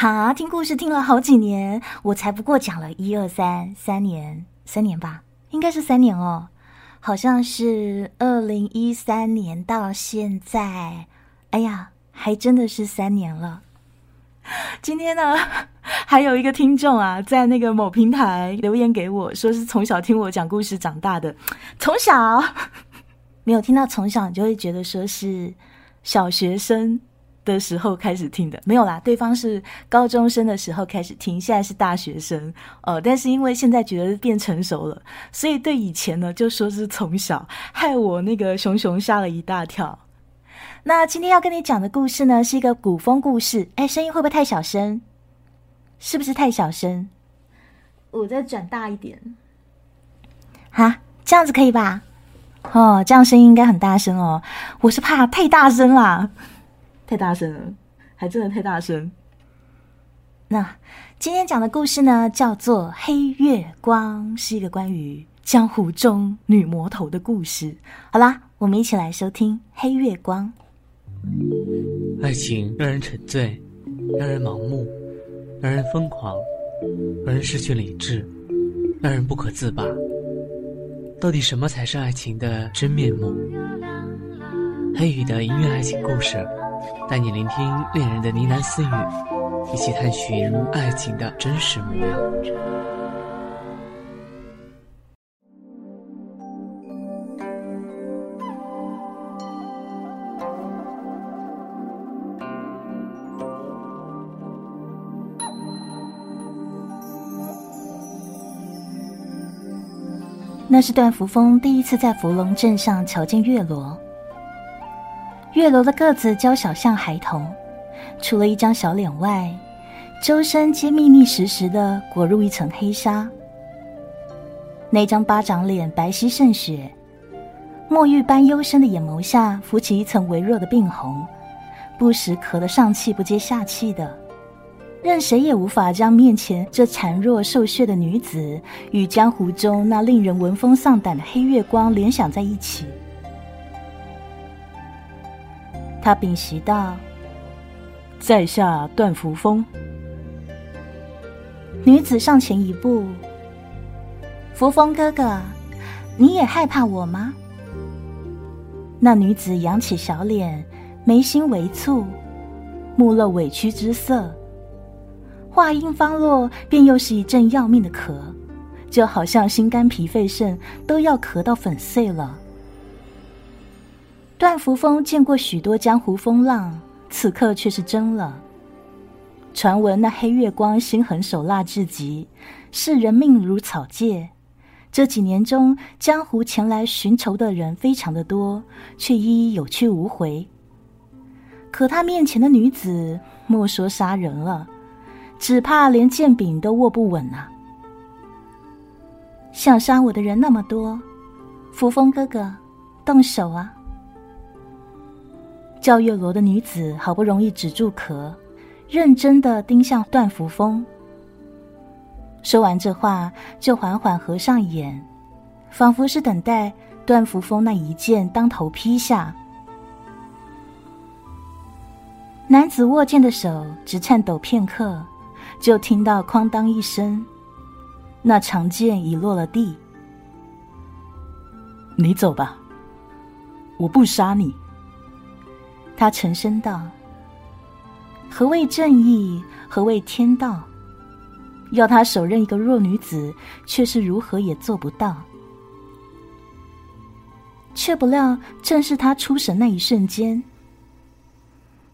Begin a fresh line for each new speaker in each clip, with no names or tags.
哈，听故事听了好几年，我才不过讲了一二三三年，三年吧，应该是三年哦，好像是二零一三年到现在，哎呀，还真的是三年了。今天呢，还有一个听众啊，在那个某平台留言给我，说是从小听我讲故事长大的，从小没有听到从小，你就会觉得说是小学生。的时候开始听的没有啦，对方是高中生的时候开始听，现在是大学生，呃，但是因为现在觉得变成熟了，所以对以前呢就说是从小，害我那个熊熊吓了一大跳。那今天要跟你讲的故事呢，是一个古风故事，哎，声音会不会太小声？是不是太小声？我再转大一点，哈，这样子可以吧？哦，这样声音应该很大声哦，我是怕太大声啦。太大声了，还真的太大声。那今天讲的故事呢，叫做《黑月光》，是一个关于江湖中女魔头的故事。好啦，我们一起来收听《黑月光》。
爱情让人沉醉，让人盲目，让人疯狂，让人失去理智，让人不可自拔。到底什么才是爱情的真面目？黑雨的音乐爱情故事。带你聆听恋人的呢喃私语，一起探寻爱情的真实模样。
那是段福风第一次在芙蓉镇上瞧见月罗。月楼的个子娇小像孩童，除了一张小脸外，周身皆密密实实的裹入一层黑纱。那张巴掌脸白皙胜雪，墨玉般幽深的眼眸下浮起一层微弱的病红，不时咳得上气不接下气的，任谁也无法将面前这孱弱瘦削的女子与江湖中那令人闻风丧胆的黑月光联想在一起。他屏息道：“在下段扶风。”女子上前一步：“扶风哥哥，你也害怕我吗？”那女子扬起小脸，眉心微蹙，目露委屈之色。话音方落，便又是一阵要命的咳，就好像心肝脾肺肾都要咳到粉碎了。段扶风见过许多江湖风浪，此刻却是真了。传闻那黑月光心狠手辣至极，视人命如草芥。这几年中，江湖前来寻仇的人非常的多，却一一有去无回。可他面前的女子，莫说杀人了，只怕连剑柄都握不稳啊！想杀我的人那么多，扶风哥哥，动手啊！叫月罗的女子好不容易止住咳，认真的盯向段福风。说完这话，就缓缓合上眼，仿佛是等待段福风那一剑当头劈下。男子握剑的手直颤抖片刻，就听到哐当一声，那长剑已落了地。你走吧，我不杀你。他沉声道：“何谓正义？何谓天道？要他手刃一个弱女子，却是如何也做不到。却不料，正是他出神那一瞬间，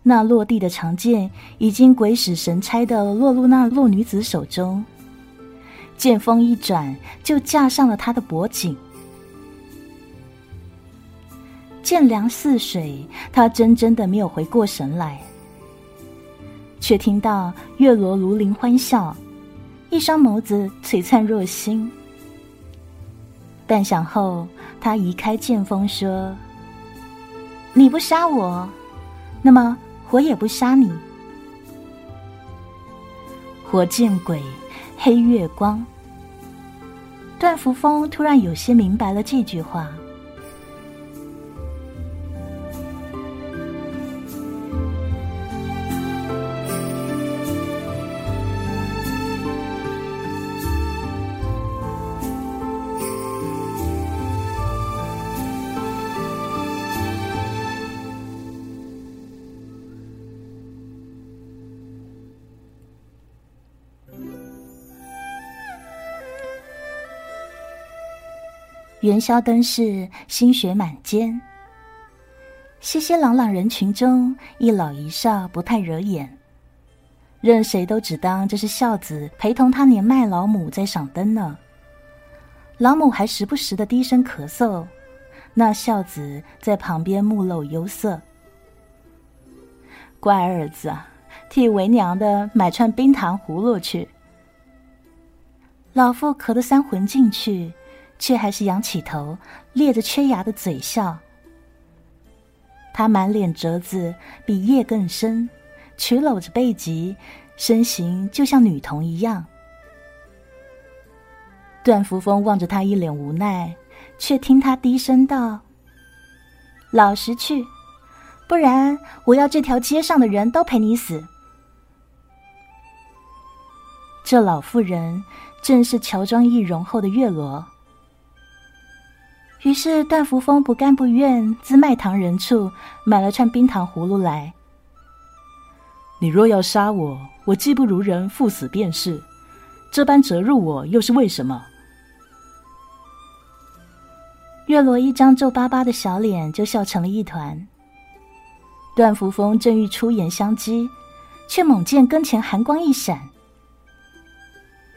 那落地的长剑已经鬼使神差的落入那弱女子手中，剑锋一转，就架上了他的脖颈。”剑凉似水，他真真的没有回过神来，却听到月罗如林欢笑，一双眸子璀璨若星。半晌后，他移开剑锋，说：“你不杀我，那么我也不杀你。”活见鬼，黑月光。段福风突然有些明白了这句话。元宵灯市新雪满肩，熙熙攘攘人群中，一老一少不太惹眼，任谁都只当这是孝子陪同他年迈老母在赏灯呢。老母还时不时的低声咳嗽，那孝子在旁边目露忧色。乖儿子，替为娘的买串冰糖葫芦去。老妇咳得三魂进去。却还是仰起头，咧着缺牙的嘴笑。他满脸褶子，比叶更深，曲搂着背脊，身形就像女童一样。段福峰望着他一脸无奈，却听他低声道：“老实去，不然我要这条街上的人都陪你死。”这老妇人正是乔装易容后的月罗。于是段扶风不甘不愿，自卖糖人处买了串冰糖葫芦来。
你若要杀我，我技不如人，赴死便是。这般折入我，又是为什么？
月罗一张皱巴巴的小脸就笑成了一团。段扶风正欲出言相讥，却猛见跟前寒光一闪，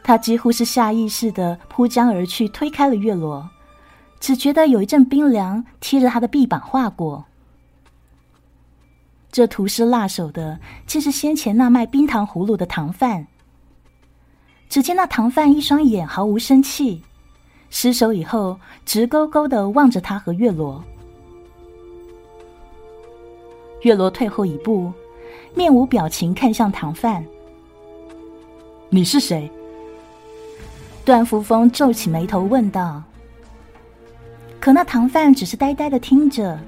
他几乎是下意识的扑将而去，推开了月罗。只觉得有一阵冰凉贴着他的臂膀划过，这涂尸辣手的竟是先前那卖冰糖葫芦的糖贩。只见那糖贩一双眼毫无生气，失手以后直勾勾的望着他和月罗。月罗退后一步，面无表情看向糖贩：“
你是谁？”
段福峰皱起眉头问道。可那唐范只是呆呆的听着，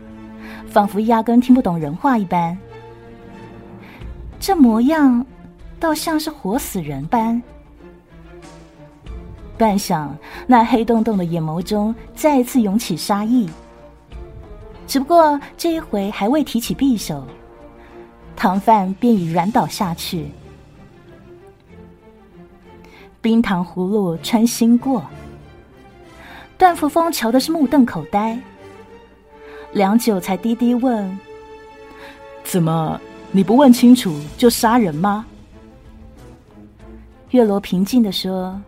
仿佛压根听不懂人话一般。这模样，倒像是活死人般。半晌，那黑洞洞的眼眸中再次涌起杀意。只不过这一回还未提起匕首，唐范便已软倒下去。冰糖葫芦穿心过。段福峰瞧的是目瞪口呆，良久才低低问：“
怎么你不问清楚就杀人吗？”
月罗平静的说：“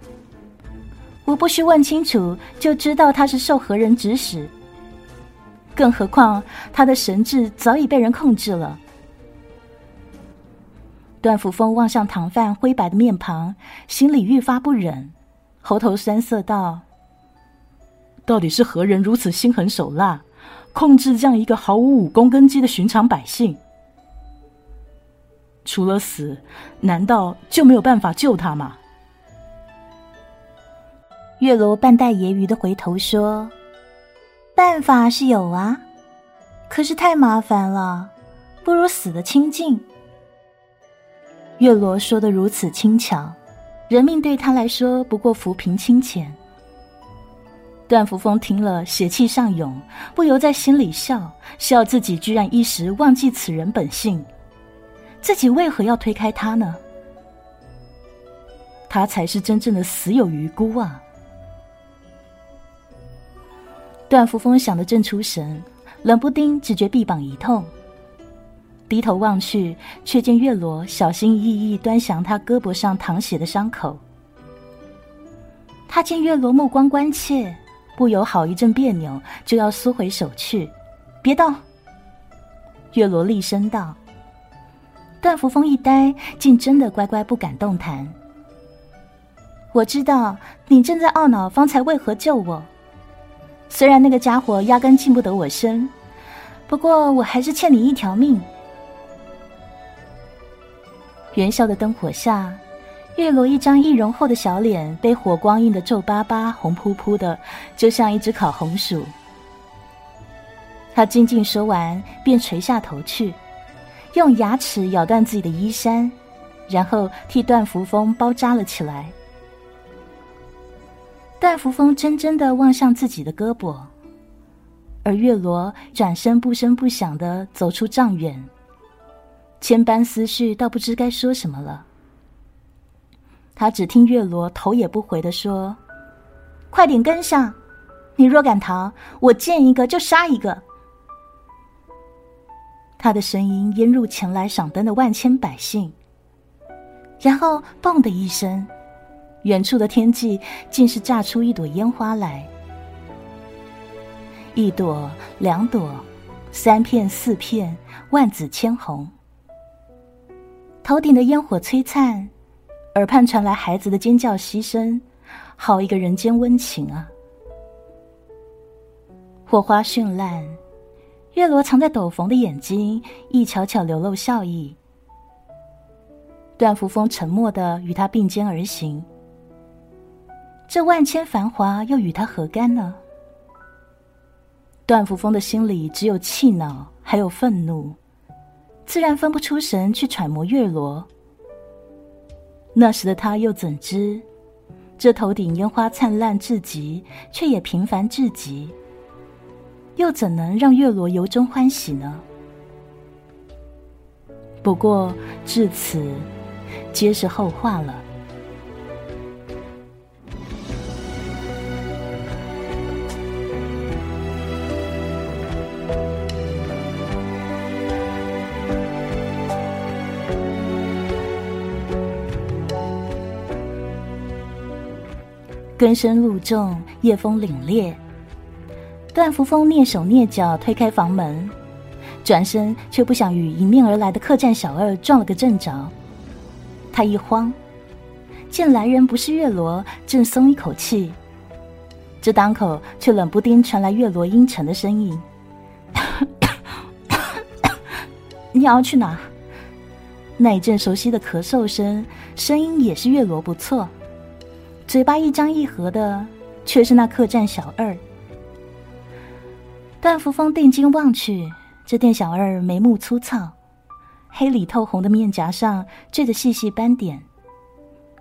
我不需问清楚就知道他是受何人指使，更何况他的神智早已被人控制了。”段福峰望向唐范灰白的面庞，心里愈发不忍，喉头酸涩道。
到底是何人如此心狠手辣，控制这样一个毫无武功根基的寻常百姓？除了死，难道就没有办法救他吗？
月罗半带揶揄的回头说：“办法是有啊，可是太麻烦了，不如死的清净。”月罗说的如此轻巧，人命对他来说不过浮萍清浅。段福峰听了，邪气上涌，不由在心里笑笑自己居然一时忘记此人本性，自己为何要推开他呢？他才是真正的死有余辜啊！段福峰想得正出神，冷不丁只觉臂膀一痛，低头望去，却见月罗小心翼翼端详他胳膊上淌血的伤口。他见月罗目光关切。不由好一阵别扭，就要缩回手去。别动！月罗厉声道。段福风一呆，竟真的乖乖不敢动弹。我知道你正在懊恼方才为何救我，虽然那个家伙压根近不得我身，不过我还是欠你一条命。元宵的灯火下。月罗一张易容后的小脸被火光映得皱巴巴、红扑扑的，就像一只烤红薯。他静静说完，便垂下头去，用牙齿咬断自己的衣衫，然后替段福风包扎了起来。段福风怔怔的望向自己的胳膊，而月罗转身不声不响的走出帐远，千般思绪，倒不知该说什么了。他只听月罗头也不回的说：“快点跟上，你若敢逃，我见一个就杀一个。”他的声音淹入前来赏灯的万千百姓，然后“嘣”的一声，远处的天际竟是炸出一朵烟花来，一朵、两朵、三片、四片，万紫千红。头顶的烟火璀璨，耳畔传来孩子的尖叫嬉声，好一个人间温情啊！火花绚烂，月罗藏在斗篷的眼睛一悄悄流露笑意。段扶风沉默的与他并肩而行，这万千繁华又与他何干呢？段扶风的心里只有气恼，还有愤怒。自然分不出神去揣摩月罗。那时的他又怎知，这头顶烟花灿烂至极，却也平凡至极，又怎能让月罗由衷欢喜呢？不过至此，皆是后话了。根深路重，夜风凛冽。段福峰蹑手蹑脚推开房门，转身却不想与迎面而来的客栈小二撞了个正着。他一慌，见来人不是月罗，正松一口气。这当口却冷不丁传来月罗阴沉的声音：“你要去哪？”那一阵熟悉的咳嗽声，声音也是月罗不错。嘴巴一张一合的，却是那客栈小二。段福峰定睛望去，这店小二眉目粗糙，黑里透红的面颊上缀着细细斑点，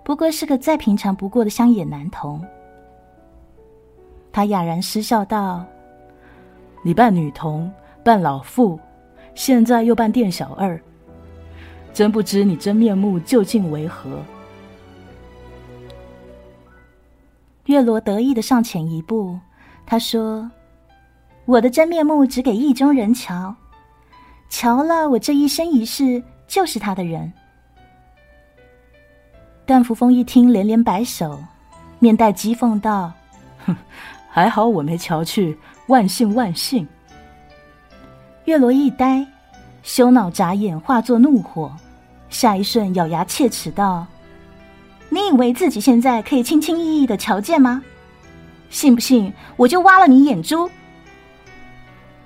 不过是个再平常不过的乡野男童。他哑然失笑道：“
你扮女童，扮老妇，现在又扮店小二，真不知你真面目究竟为何？”
月罗得意的上前一步，他说：“我的真面目只给意中人瞧，瞧了我这一生一世就是他的人。”段扶风一听，连连摆手，面带讥讽道：“
哼，还好我没瞧去，万幸万幸。”
月罗一呆，羞恼眨眼化作怒火，下一瞬咬牙切齿道。你以为自己现在可以轻轻易易的瞧见吗？信不信我就挖了你眼珠？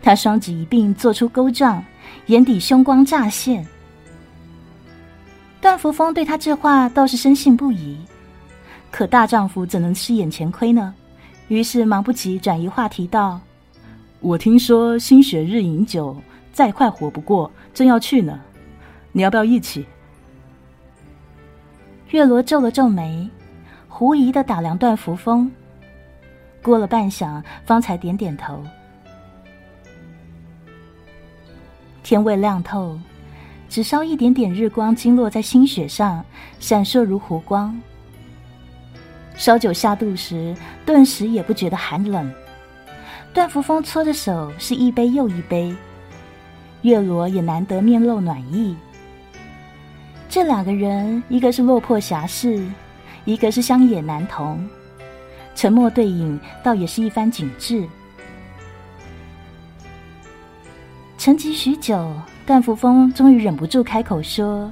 他双指一并做出勾状，眼底凶光乍现。段福峰对他这话倒是深信不疑，可大丈夫怎能吃眼前亏呢？于是忙不及转移话题道：“
我听说新雪日饮酒，再快活不过，正要去呢，你要不要一起？”
月罗皱了皱眉，狐疑的打量段扶风。过了半晌，方才点点头。天未亮透，只稍一点点日光经落在新雪上，闪烁如湖光。烧酒下肚时，顿时也不觉得寒冷。段扶风搓着手，是一杯又一杯。月罗也难得面露暖意。这两个人，一个是落魄侠士，一个是乡野男童，沉默对饮，倒也是一番景致。沉寂许久，段福风终于忍不住开口说：“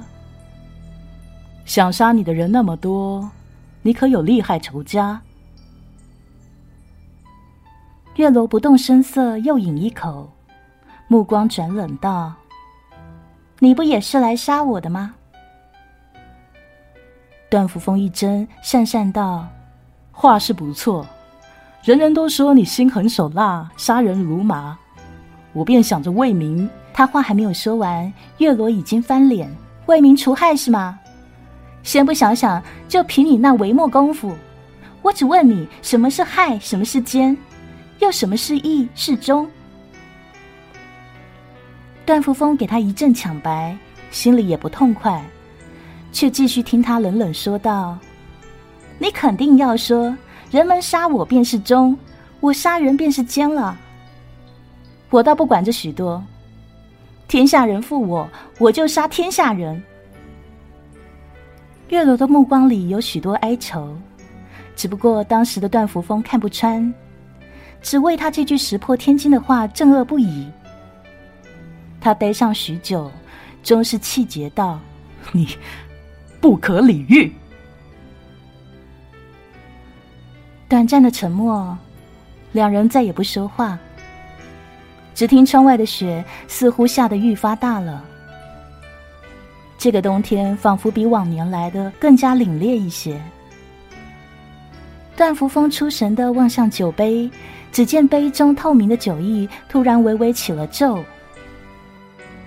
想杀你的人那么多，你可有厉害仇家？”
月楼不动声色，又饮一口，目光转冷道：“你不也是来杀我的吗？”
段福峰一怔，讪讪道：“话是不错，人人都说你心狠手辣，杀人如麻。我便想着为民。”
他话还没有说完，月罗已经翻脸：“为民除害是吗？先不想想，就凭你那微末功夫，我只问你：什么是害？什么是奸？又什么是义是忠？”段福峰给他一阵抢白，心里也不痛快。却继续听他冷冷说道：“你肯定要说，人们杀我便是忠，我杀人便是奸了。我倒不管这许多，天下人负我，我就杀天下人。月罗的目光里有许多哀愁，只不过当时的段福峰看不穿，只为他这句石破天惊的话震愕不已。他呆上许久，终是气结道：“
你不可理喻。”
短暂的沉默，两人再也不说话。只听窗外的雪似乎下得愈发大了。这个冬天仿佛比往年来的更加凛冽一些。段福峰出神的望向酒杯，只见杯中透明的酒意突然微微起了皱。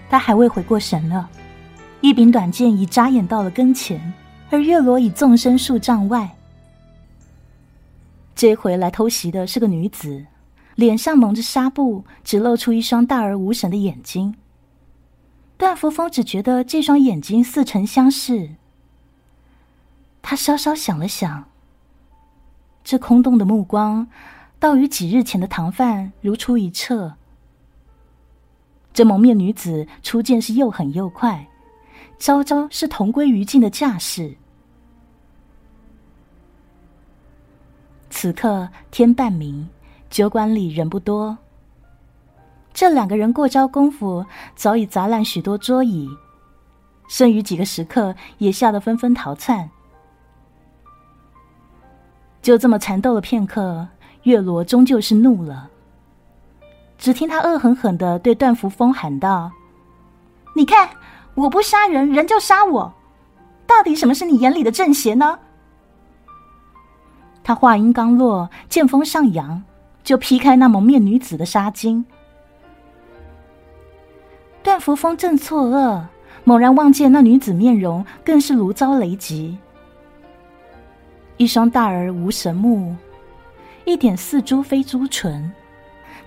他还未回过神呢，一柄短剑已眨眼到了跟前，而月罗已纵身数丈外。这回来偷袭的是个女子，脸上蒙着纱布，只露出一双大而无神的眼睛。段福峰只觉得这双眼睛似曾相识。他稍稍想了想，这空洞的目光，倒与几日前的唐范如出一辙。这蒙面女子出剑是又狠又快，招招是同归于尽的架势。此刻天半明，酒馆里人不多。这两个人过招功夫，早已砸烂许多桌椅，剩余几个食客也吓得纷纷逃窜。就这么缠斗了片刻，月罗终究是怒了。只听他恶狠狠的对段福峰喊道：“你看，我不杀人，人就杀我，到底什么是你眼里的正邪呢？”他话音刚落，剑锋上扬，就劈开那蒙面女子的纱巾。段福峰正错愕，猛然望见那女子面容，更是如遭雷击。一双大而无神目，一点似珠非珠唇，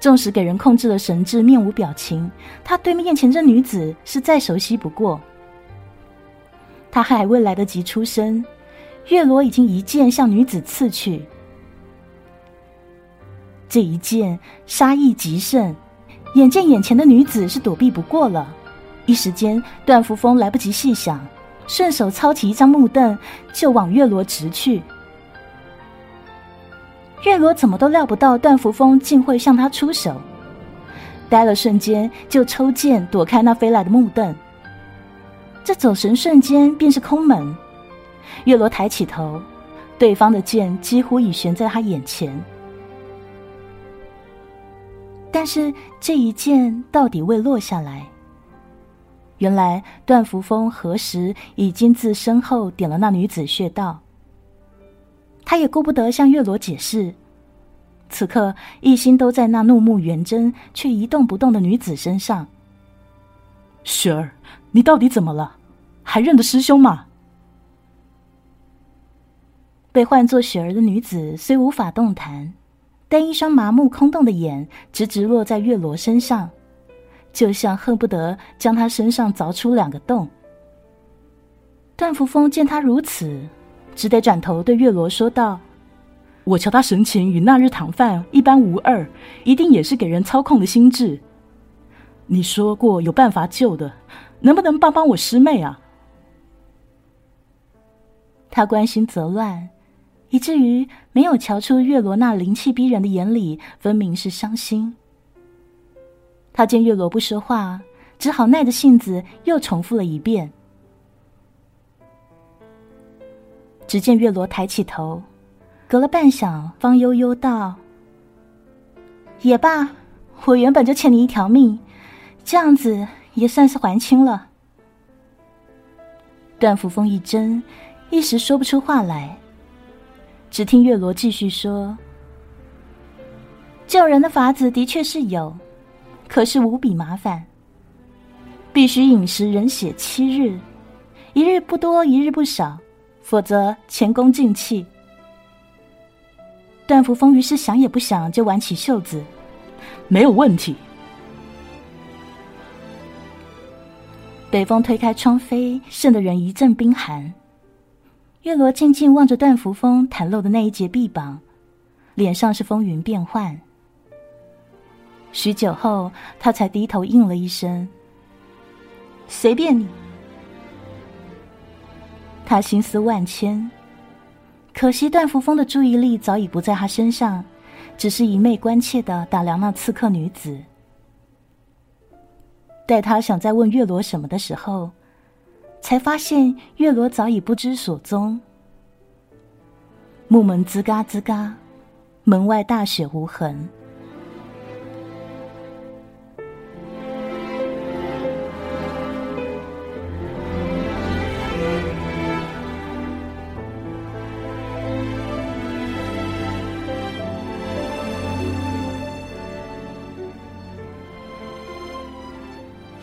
纵使给人控制了神智，面无表情，他对面前这女子是再熟悉不过。他还未来得及出声。月罗已经一剑向女子刺去，这一剑杀意极甚，眼见眼前的女子是躲避不过了，一时间段福峰来不及细想，顺手抄起一张木凳就往月罗直去。月罗怎么都料不到段扶风竟会向他出手，呆了瞬间就抽剑躲开那飞来的木凳，这走神瞬间便是空门。月罗抬起头，对方的剑几乎已悬在他眼前，但是这一剑到底未落下来。原来段扶风何时已经自身后点了那女子穴道，他也顾不得向月罗解释，此刻一心都在那怒目圆睁却一动不动的女子身上。
雪儿，你到底怎么了？还认得师兄吗？
被唤作雪儿的女子虽无法动弹，但一双麻木空洞的眼直直落在月罗身上，就像恨不得将他身上凿出两个洞。段福峰见他如此，只得转头对月罗说道：“
我瞧他神情与那日唐范一般无二，一定也是给人操控的心智。你说过有办法救的，能不能帮帮我师妹啊？”
他关心则乱。以至于没有瞧出月罗那灵气逼人的眼里，分明是伤心。他见月罗不说话，只好耐着性子又重复了一遍。只见月罗抬起头，隔了半晌，方悠悠道：“也罢，我原本就欠你一条命，这样子也算是还清了。”段福峰一怔，一时说不出话来。只听月罗继续说：“救人的法子的确是有，可是无比麻烦。必须饮食人血七日，一日不多，一日不少，否则前功尽弃。”段福峰于是想也不想就挽起袖子：“
没有问题。”
北风推开窗扉，渗得人一阵冰寒。月罗静静望着段福峰袒露的那一截臂膀，脸上是风云变幻。许久后，他才低头应了一声：“随便你。”他心思万千，可惜段福峰的注意力早已不在他身上，只是一昧关切的打量那刺客女子。待他想再问月罗什么的时候，才发现月罗早已不知所踪。木门吱嘎吱嘎，门外大雪无痕。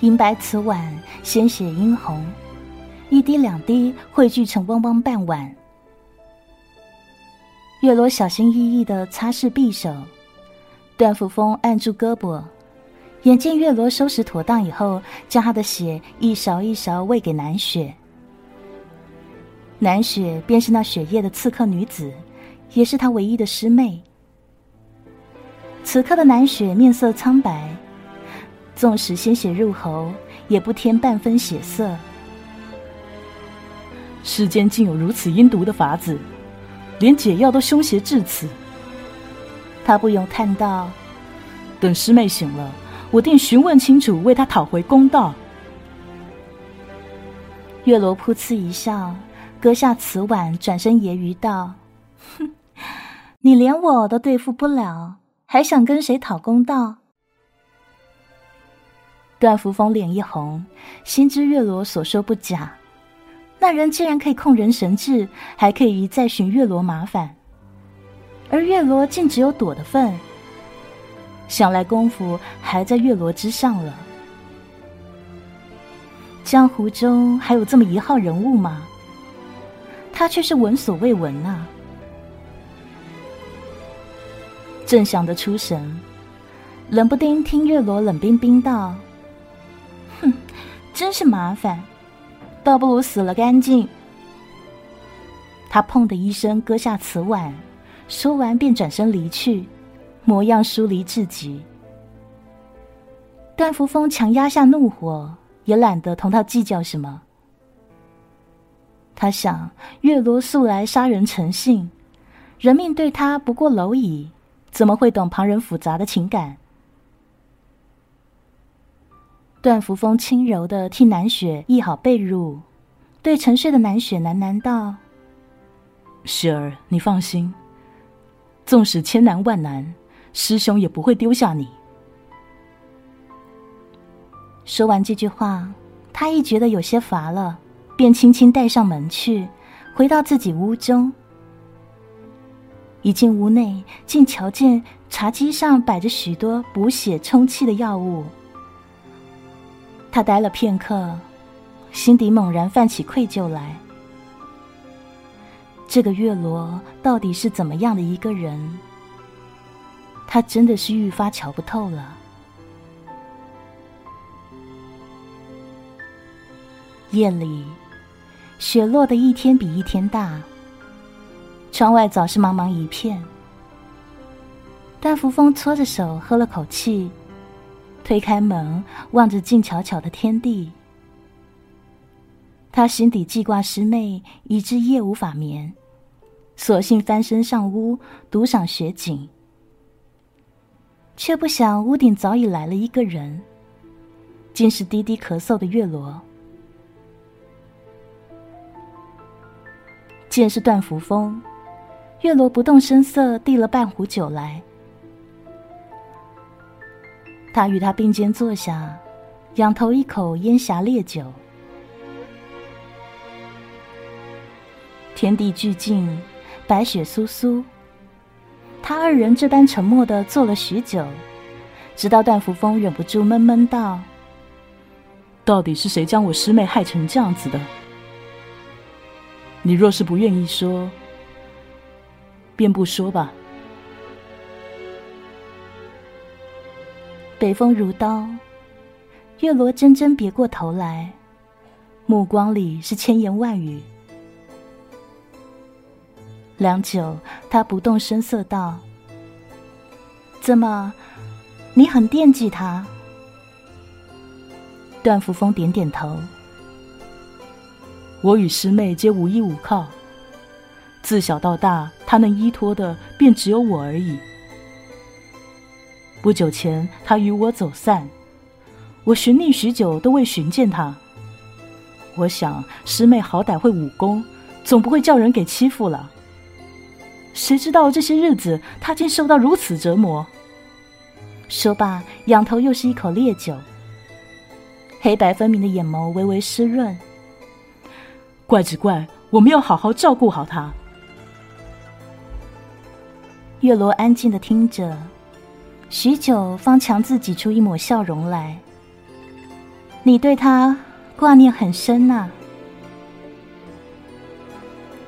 银白瓷碗，鲜血殷红，一滴两滴汇聚成汪汪半碗。月罗小心翼翼的擦拭匕首，段福峰按住胳膊，眼见月罗收拾妥当以后，将他的血一勺一勺喂给南雪。南雪便是那雪夜的刺客女子，也是他唯一的师妹。此刻的南雪面色苍白。纵使鲜血入喉，也不添半分血色。
世间竟有如此阴毒的法子，连解药都凶邪至此。
他不由叹道：“
等师妹醒了，我定询问清楚，为她讨回公道。”
月罗噗嗤一笑，搁下瓷碗，转身揶揄道：“哼，你连我都对付不了，还想跟谁讨公道？”段福峰脸一红，心知月罗所说不假。那人既然可以控人神智，还可以一再寻月罗麻烦，而月罗竟只有躲的份，想来功夫还在月罗之上了。江湖中还有这么一号人物吗？他却是闻所未闻呐！正想得出神，冷不丁听月罗冷冰冰道。真是麻烦，倒不如死了干净。他砰的一声割下瓷碗，说完便转身离去，模样疏离至极。段福峰强压下怒火，也懒得同他计较什么。他想，月罗素来杀人成性，人命对他不过蝼蚁，怎么会懂旁人复杂的情感？段福风轻柔的替南雪掖好被褥，对沉睡的南雪喃喃道：“
雪儿，你放心，纵使千难万难，师兄也不会丢下你。”
说完这句话，他亦觉得有些乏了，便轻轻带上门去，回到自己屋中。一进屋内，竟瞧见茶几上摆着许多补血充气的药物。他呆了片刻，心底猛然泛起愧疚来。这个月罗到底是怎么样的一个人？他真的是愈发瞧不透了。夜里，雪落的一天比一天大，窗外早是茫茫一片。段福风搓着手，喝了口气。推开门，望着静悄悄的天地，他心底记挂师妹，以致夜无法眠，索性翻身上屋，独赏雪景。却不想屋顶早已来了一个人，竟是低低咳嗽的月罗。见是段福风，月罗不动声色递了半壶酒来。他与他并肩坐下，仰头一口烟霞烈酒。天地俱静，白雪酥酥。他二人这般沉默的坐了许久，直到段福峰忍不住闷闷道：“
到底是谁将我师妹害成这样子的？你若是不愿意说，便不说吧。”
北风如刀，月罗真真别过头来，目光里是千言万语。良久，他不动声色道：“怎么，你很惦记他？段福风点点头。
我与师妹皆无依无靠，自小到大，她能依托的便只有我而已。不久前，他与我走散，我寻觅许久都未寻见他。我想师妹好歹会武功，总不会叫人给欺负了。谁知道这些日子，她竟受到如此折磨。
说罢，仰头又是一口烈酒。黑白分明的眼眸微微湿润。
怪只怪，我没有好好照顾好他。
月罗安静的听着，许久方强自挤出一抹笑容来。你对他挂念很深呐。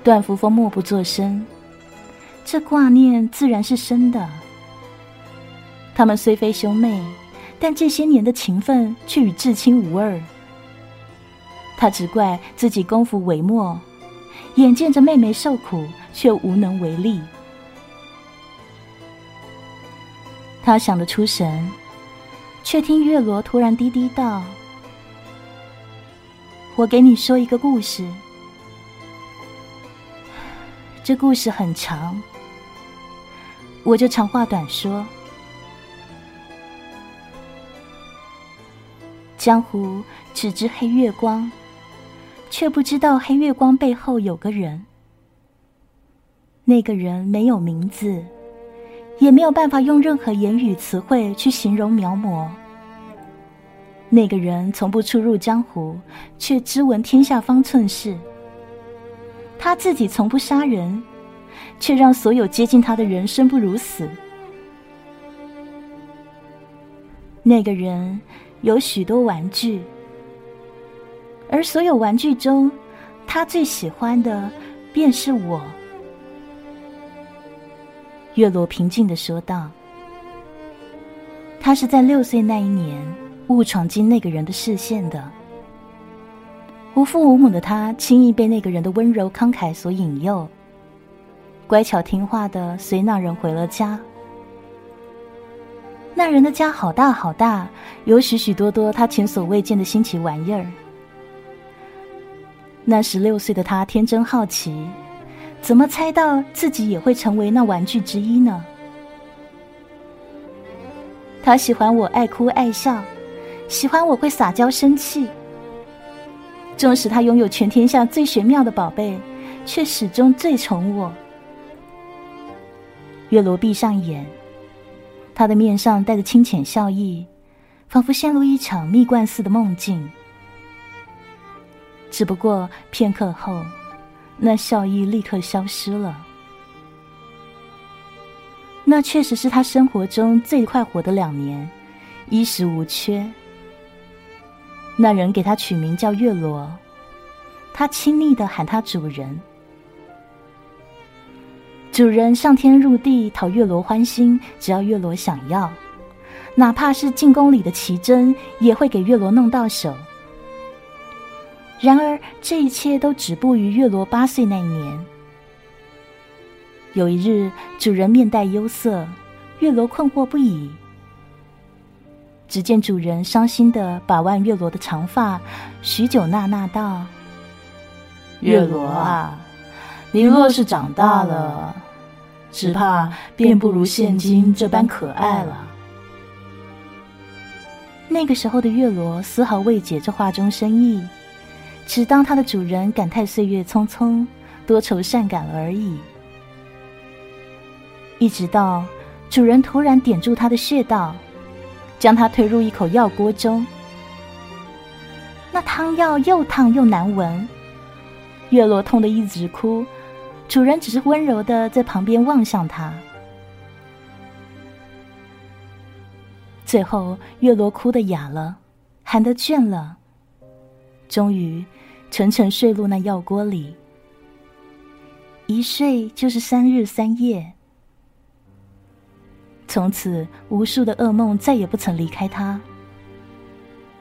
段福峰默不作声，这挂念自然是深的。他们虽非兄妹。但这些年的情分却与至亲无二。他只怪自己功夫微末，眼见着妹妹受苦，却无能为力。他想得出神，却听月罗突然低低道：“我给你说一个故事。这故事很长，我就长话短说。”江湖只知黑月光，却不知道黑月光背后有个人。那个人没有名字，也没有办法用任何言语词汇去形容描摹。那个人从不出入江湖，却知闻天下方寸事。他自己从不杀人，却让所有接近他的人生不如死。那个人。有许多玩具，而所有玩具中，他最喜欢的便是我。月罗平静的说道：“他是在六岁那一年误闯进那个人的视线的。无父无母的他，轻易被那个人的温柔慷慨所引诱，乖巧听话的随那人回了家。”那人的家好大好大，有许许多多他前所未见的新奇玩意儿。那十六岁的他天真好奇，怎么猜到自己也会成为那玩具之一呢？他喜欢我爱哭爱笑，喜欢我会撒娇生气。纵使他拥有全天下最玄妙的宝贝，却始终最宠我。月罗闭上眼。他的面上带着清浅笑意，仿佛陷入一场蜜罐似的梦境。只不过片刻后，那笑意立刻消失了。那确实是他生活中最快活的两年，衣食无缺。那人给他取名叫月罗，他亲昵的喊他主人。主人上天入地讨月罗欢心，只要月罗想要，哪怕是进宫里的奇珍，也会给月罗弄到手。然而这一切都止步于月罗八岁那一年。有一日，主人面带忧色，月罗困惑不已。只见主人伤心的把玩月罗的长发，许久呐呐道：“
月罗啊。”你若是长大了，只怕便不如现今这般可爱了。
那个时候的月罗丝毫未解这话中深意，只当它的主人感叹岁月匆匆，多愁善感而已。一直到主人突然点住它的穴道，将它推入一口药锅中，那汤药又烫又难闻，月罗痛得一直哭。主人只是温柔的在旁边望向他，最后月罗哭得哑了，喊得倦了，终于沉沉睡入那药锅里，一睡就是三日三夜。从此，无数的噩梦再也不曾离开他。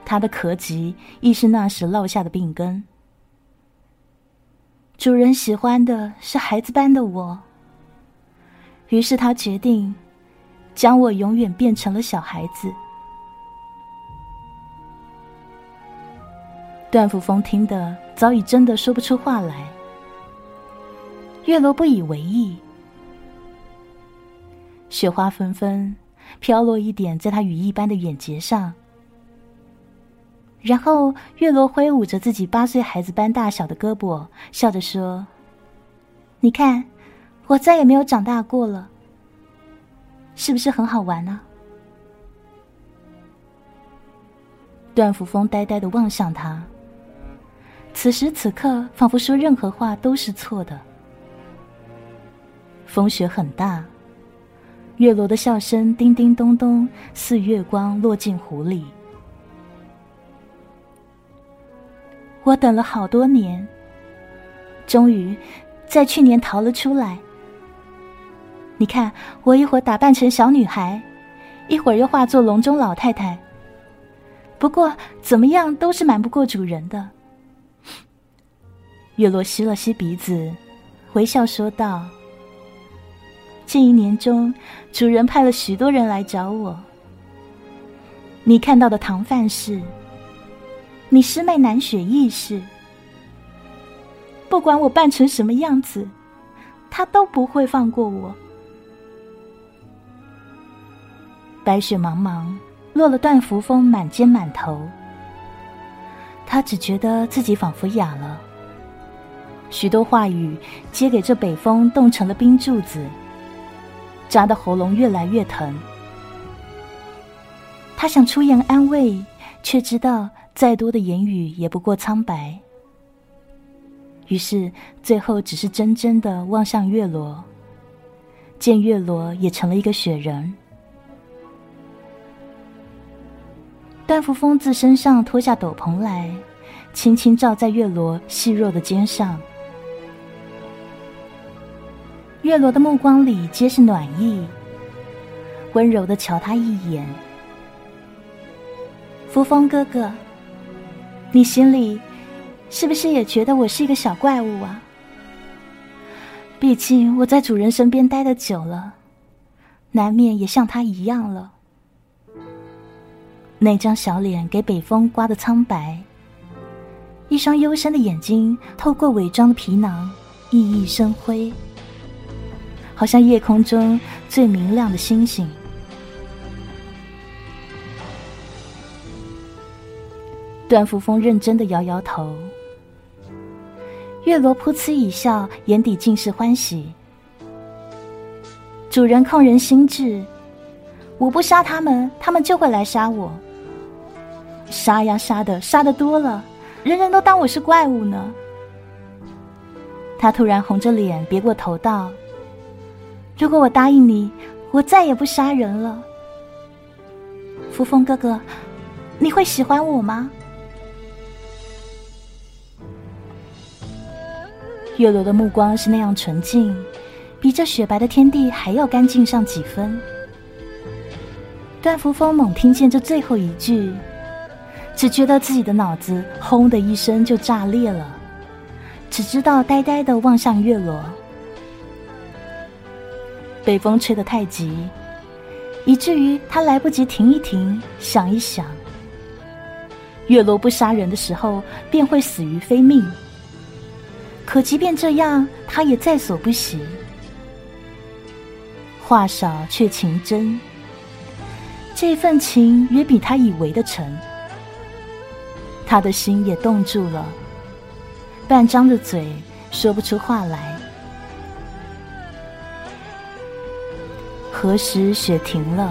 他的咳疾亦是那时落下的病根。主人喜欢的是孩子般的我，于是他决定将我永远变成了小孩子。段福峰听得早已真的说不出话来。月罗不以为意，雪花纷纷飘落一点在他羽翼般的眼睫上，然后月罗挥舞着自己八岁孩子般大小的胳膊，笑着说：“你看，我再也没有长大过了，是不是很好玩呢？”段福峰呆呆的望向他。此时此刻，仿佛说任何话都是错的。风雪很大，月罗的笑声叮叮咚咚，似月光落进湖里。我等了好多年，终于在去年逃了出来。你看，我一会儿打扮成小女孩，一会儿又化作笼中老太太。不过怎么样都是瞒不过主人的。月落吸了吸鼻子，微笑说道：“这一年中，主人派了许多人来找我。你看到的唐范氏，你师妹南雪亦是。不管我扮成什么样子，他都不会放过我。”白雪茫茫，落了段扶风满肩满头。他只觉得自己仿佛哑了。许多话语皆给这北风冻成了冰柱子，扎的喉咙越来越疼。他想出言安慰，却知道再多的言语也不过苍白。于是最后只是怔怔的望向月罗，见月罗也成了一个雪人。段福风自身上脱下斗篷来，轻轻罩在月罗细弱的肩上。月罗的目光里皆是暖意，温柔的瞧他一眼。扶风哥哥，你心里是不是也觉得我是一个小怪物啊？毕竟我在主人身边待的久了，难免也像他一样了。那张小脸给北风刮得苍白，一双幽深的眼睛透过伪装的皮囊熠熠生辉。好像夜空中最明亮的星星。段福峰认真的摇摇头。月罗噗嗤一笑，眼底尽是欢喜。主人控人心智，我不杀他们，他们就会来杀我。杀呀杀的，杀的多了，人人都当我是怪物呢。他突然红着脸，别过头道。如果我答应你，我再也不杀人了。扶风哥哥，你会喜欢我吗？月罗的目光是那样纯净，比这雪白的天地还要干净上几分。段扶风猛听见这最后一句，只觉得自己的脑子轰的一声就炸裂了，只知道呆呆的望向月罗。北风吹得太急，以至于他来不及停一停、想一想。月罗不杀人的时候，便会死于非命。可即便这样，他也在所不惜。话少却情真，这份情远比他以为的沉。他的心也冻住了，半张着嘴，说不出话来。何时雪停了？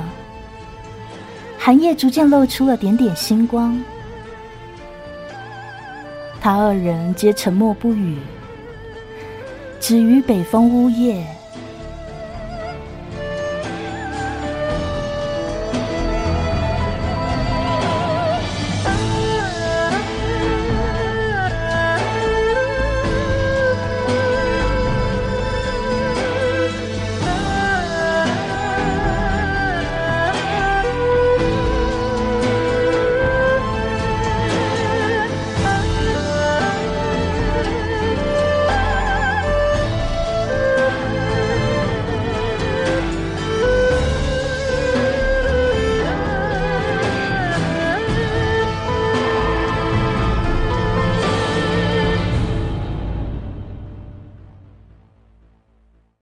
寒夜逐渐露出了点点星光。他二人皆沉默不语，只余北风呜咽。